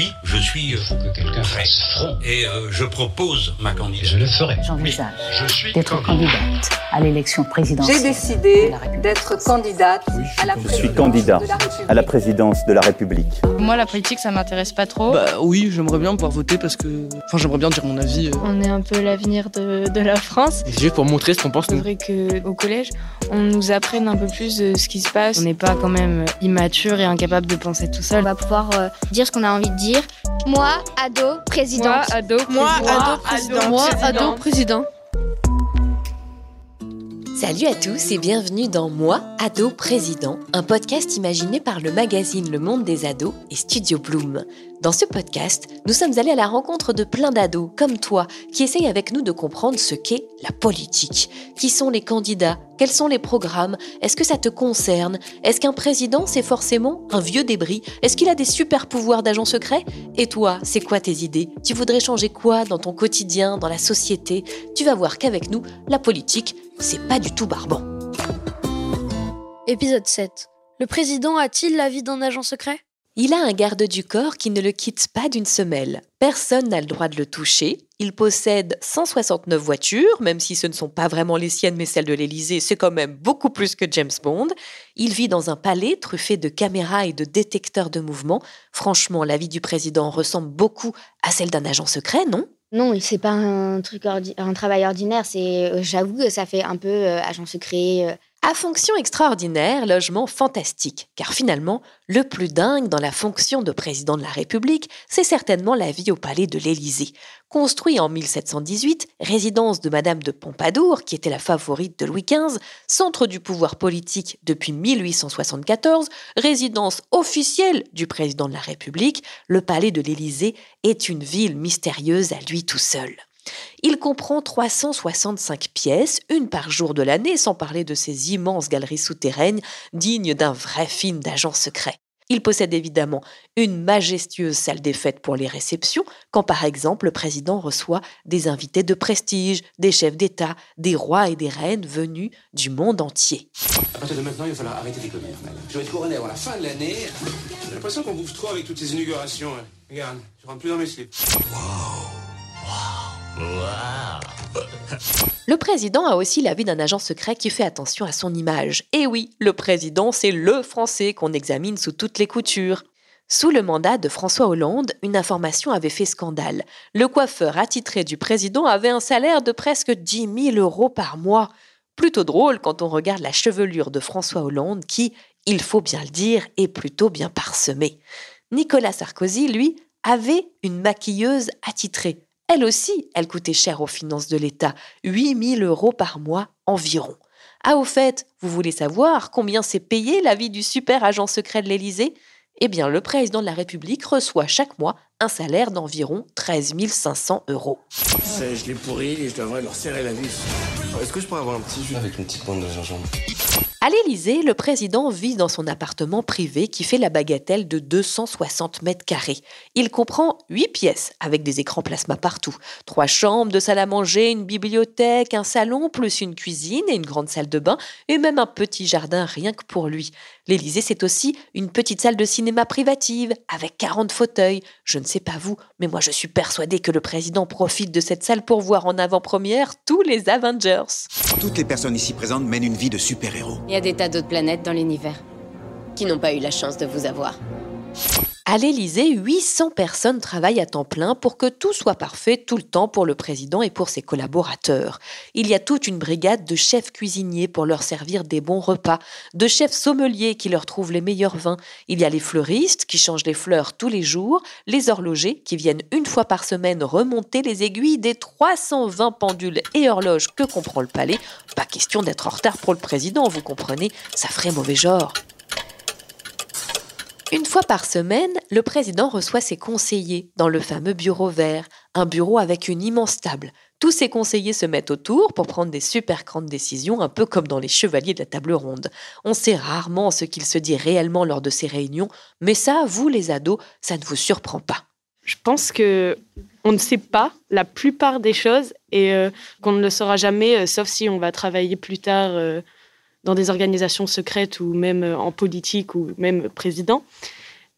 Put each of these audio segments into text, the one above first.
Oui, je suis euh, que quelqu'un prêt. fasse front. Et euh, je propose ma Je candidature. le ferai. J'envisage Je suis d'être candidate à l'élection présidentielle. J'ai décidé d'être candidate à la Je présidence suis candidat de la République. à la présidence de la République. Moi, la politique, ça m'intéresse pas trop. Bah oui, j'aimerais bien pouvoir voter parce que. Enfin, j'aimerais bien dire mon avis. euh. On est un peu l'avenir de, de la France. C'est juste pour montrer ce qu'on pense C'est vrai qu'au collège, on nous apprenne un peu plus de ce qui se passe. On n'est pas quand même immature et incapable de penser tout On seul. va pouvoir euh, dire ce qu'on a envie de dire. Moi, ado, présidente. ado, Moi, ado, président. Moi, ado, président. Salut à tous et bienvenue dans Moi, ado président, un podcast imaginé par le magazine Le Monde des ados et Studio Bloom. Dans ce podcast, nous sommes allés à la rencontre de plein d'ados, comme toi, qui essayent avec nous de comprendre ce qu'est la politique. Qui sont les candidats? Quels sont les programmes? Est-ce que ça te concerne? Est-ce qu'un président, c'est forcément un vieux débris? Est-ce qu'il a des super pouvoirs d'agent secret? Et toi, c'est quoi tes idées? Tu voudrais changer quoi dans ton quotidien, dans la société? Tu vas voir qu'avec nous, la politique, c'est pas du tout barbant. Épisode 7. Le président a-t-il la vie d'un agent secret? Il a un garde du corps qui ne le quitte pas d'une semelle. Personne n'a le droit de le toucher. Il possède 169 voitures, même si ce ne sont pas vraiment les siennes mais celles de l'Élysée, c'est quand même beaucoup plus que James Bond. Il vit dans un palais truffé de caméras et de détecteurs de mouvement. Franchement, la vie du président ressemble beaucoup à celle d'un agent secret, non? Non, c'est pas un truc un travail ordinaire. C'est, euh, j'avoue que ça fait un peu euh, agent secret. À fonction extraordinaire, logement fantastique, car finalement, le plus dingue dans la fonction de président de la République, c'est certainement la vie au palais de l'Élysée. Construit en 1718, résidence de Madame de Pompadour, qui était la favorite de Louis XV, centre du pouvoir politique depuis 1874, résidence officielle du président de la République, le palais de l'Élysée est une ville mystérieuse à lui tout seul. Il comprend 365 pièces, une par jour de l'année, sans parler de ces immenses galeries souterraines dignes d'un vrai film d'agent secret. Il possède évidemment une majestueuse salle des fêtes pour les réceptions, quand par exemple le président reçoit des invités de prestige, des chefs d'État, des rois et des reines venus du monde entier. À partir de maintenant, il va falloir arrêter les conneries, madame. Je vais être couronné avant la fin de l'année. J'ai l'impression qu'on bouffe trop avec toutes ces inaugurations. hein. Regarde, je rentre plus dans mes slips. Le président a aussi la vie d'un agent secret qui fait attention à son image. Et oui, le président, c'est le Français qu'on examine sous toutes les coutures. Sous le mandat de François Hollande, une information avait fait scandale. Le coiffeur attitré du président avait un salaire de presque 10 000 euros par mois. Plutôt drôle quand on regarde la chevelure de François Hollande qui, il faut bien le dire, est plutôt bien parsemée. Nicolas Sarkozy, lui, avait une maquilleuse attitrée. Elle aussi, elle coûtait cher aux finances de l'État, 8000 euros par mois environ. Ah, au fait, vous voulez savoir combien c'est payé la vie du super agent secret de l'Élysée? Eh bien, le président de la République reçoit chaque mois un salaire d'environ 13 500 euros. Je l'ai pourri et je devrais leur serrer la vis. Est-ce que je pourrais avoir un petit jus avec une petite pointe de gingembre À l'Élysée, le président vit dans son appartement privé qui fait la bagatelle de 260 mètres carrés. Il comprend 8 pièces avec des écrans plasma partout, trois chambres, deux salles à manger, une bibliothèque, un salon, plus une cuisine et une grande salle de bain, et même un petit jardin rien que pour lui. L'Élysée, c'est aussi une petite salle de cinéma privative avec 40 fauteuils. Je ne sais pas vous, mais moi je suis persuadée que le président profite de cette salle pour voir en avant-première tous les Avengers. Toutes les personnes ici présentes mènent une vie de super-héros. Il y a des tas d'autres planètes dans l'univers qui n'ont pas eu la chance de vous avoir. À l'Élysée, 800 personnes travaillent à temps plein pour que tout soit parfait tout le temps pour le président et pour ses collaborateurs. Il y a toute une brigade de chefs cuisiniers pour leur servir des bons repas, de chefs sommeliers qui leur trouvent les meilleurs vins. Il y a les fleuristes qui changent les fleurs tous les jours, les horlogers qui viennent une fois par semaine remonter les aiguilles des 320 pendules et horloges que comprend le palais. Pas question d'être en retard pour le président, vous comprenez, ça ferait mauvais genre. Une fois par semaine, le président reçoit ses conseillers dans le fameux bureau vert, un bureau avec une immense table. Tous ses conseillers se mettent autour pour prendre des super grandes décisions, un peu comme dans les chevaliers de la table ronde. On sait rarement ce qu'il se dit réellement lors de ces réunions, mais ça, vous les ados, ça ne vous surprend pas. Je pense que on ne sait pas la plupart des choses et euh, qu'on ne le saura jamais, euh, sauf si on va travailler plus tard. Euh, dans des organisations secrètes ou même euh, en politique ou même président.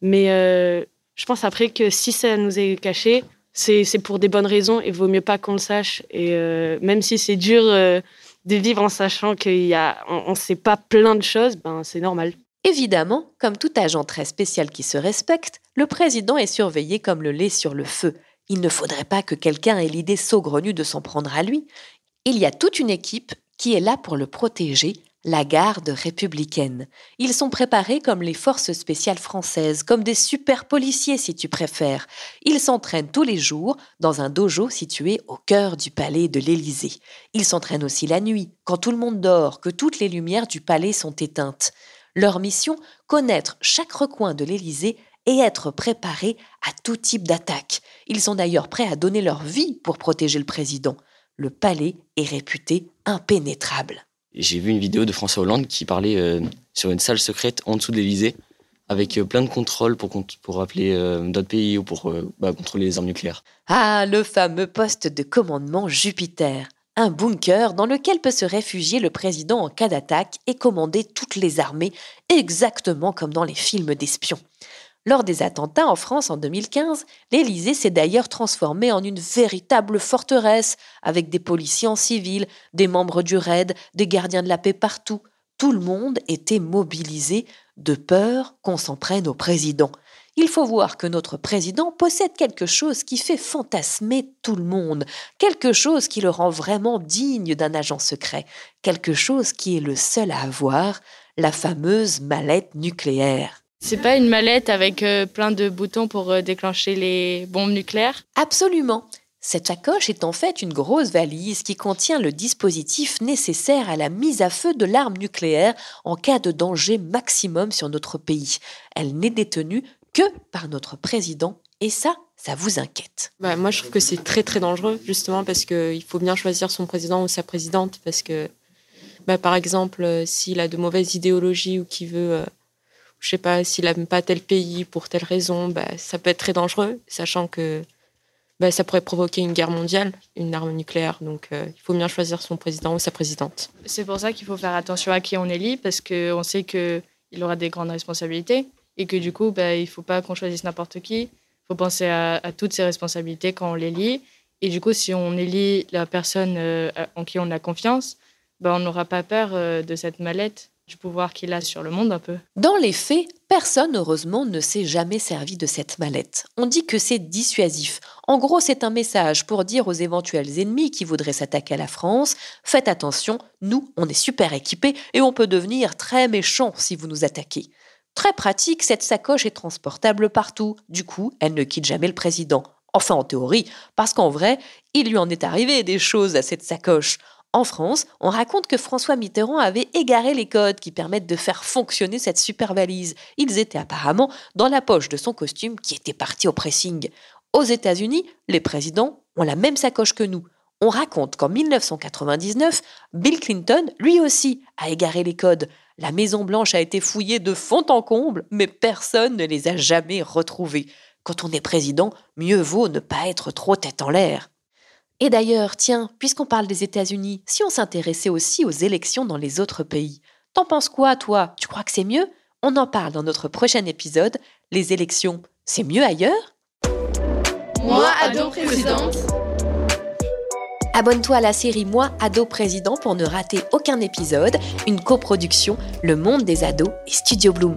Mais euh, je pense après que si ça nous est caché, c'est pour des bonnes raisons et vaut mieux pas qu'on le sache. Et euh, même si c'est dur de vivre en sachant qu'on ne sait pas plein de choses, ben c'est normal. Évidemment, comme tout agent très spécial qui se respecte, le président est surveillé comme le lait sur le feu. Il ne faudrait pas que quelqu'un ait l'idée saugrenue de s'en prendre à lui. Il y a toute une équipe qui est là pour le protéger, la garde républicaine. Ils sont préparés comme les forces spéciales françaises, comme des super policiers si tu préfères. Ils s'entraînent tous les jours dans un dojo situé au cœur du palais de l'Élysée. Ils s'entraînent aussi la nuit, quand tout le monde dort, que toutes les lumières du palais sont éteintes. Leur mission, connaître chaque recoin de l'Élysée et être préparés à tout type d'attaque. Ils sont d'ailleurs prêts à donner leur vie pour protéger le président. Le palais est réputé impénétrable. J'ai vu une vidéo de François Hollande qui parlait euh, sur une salle secrète en dessous de l'Elysée avec euh, plein de contrôles pour, pour appeler euh, d'autres pays ou pour bah, contrôler les armes nucléaires. Ah, le fameux poste de commandement Jupiter. Un bunker dans lequel peut se réfugier le président en cas d'attaque et commander toutes les armées, exactement comme dans les films d'espions. Lors des attentats en France en 2015, l'Élysée s'est d'ailleurs transformé en une véritable forteresse, avec des policiers en civil, des membres du RAID, des gardiens de la paix partout. Tout le monde était mobilisé de peur qu'on s'en prenne au président. Il faut voir que notre président possède quelque chose qui fait fantasmer tout le monde, quelque chose qui le rend vraiment digne d'un agent secret, quelque chose qui est le seul à avoir, la fameuse mallette nucléaire. C'est pas une mallette avec euh, plein de boutons pour euh, déclencher les bombes nucléaires? Absolument. Cette sacoche est en fait une grosse valise qui contient le dispositif nécessaire à la mise à feu de l'arme nucléaire en cas de danger maximum sur notre pays. Elle n'est détenue que par notre président et ça, ça vous inquiète bah, Moi, je trouve que c'est très très dangereux justement parce qu'il faut bien choisir son président ou sa présidente parce que, bah, par exemple, euh, s'il a de mauvaises idéologies ou qu'il veut je sais pas, s'il n'aime pas tel pays pour telle raison, bah, ça peut être très dangereux, sachant que bah, ça pourrait provoquer une guerre mondiale, une arme nucléaire. Donc euh, il faut bien choisir son président ou sa présidente. C'est pour ça qu'il faut faire attention à qui on élit, parce qu'on sait qu'il aura des grandes responsabilités et que du coup, bah, il ne faut pas qu'on choisisse n'importe qui. Il faut penser à, toutes ses responsabilités quand on l'élit. Et du coup, si on élit la personne euh, en qui on a confiance, on n'aura pas peur euh, de cette mallette pouvoir qu'il a sur le monde un peu. Dans les faits, personne heureusement ne s'est jamais servi de cette mallette. On dit que c'est dissuasif. En gros, c'est un message pour dire aux éventuels ennemis qui voudraient s'attaquer à la France, faites attention, nous, on est super équipés et on peut devenir très méchants si vous nous attaquez. Très pratique, cette sacoche est transportable partout. Du coup, elle ne quitte jamais le président. Enfin, en théorie, parce qu'en vrai, il lui en est arrivé des choses à cette sacoche. En France, on raconte que François Mitterrand avait égaré les codes qui permettent de faire fonctionner cette super valise. Ils étaient apparemment dans la poche de son costume qui était parti au pressing. Aux États-Unis, les présidents ont la même sacoche que nous. On raconte qu'en 1999, Bill Clinton, lui aussi, a égaré les codes. La Maison Blanche a été fouillée de fond en comble, mais personne ne les a jamais retrouvés. Quand on est président, mieux vaut ne pas être trop tête en l'air. Et d'ailleurs, tiens, puisqu'on parle des États-Unis, si on s'intéressait aussi aux élections dans les autres pays, t'en penses quoi, toi? Tu crois que c'est mieux? On en parle dans notre prochain épisode. Les élections, c'est mieux ailleurs? Moi, ado présidente. Abonne-toi à la série Moi, ado président pour ne rater aucun épisode, une coproduction Le Monde des ados et Studio Bloom.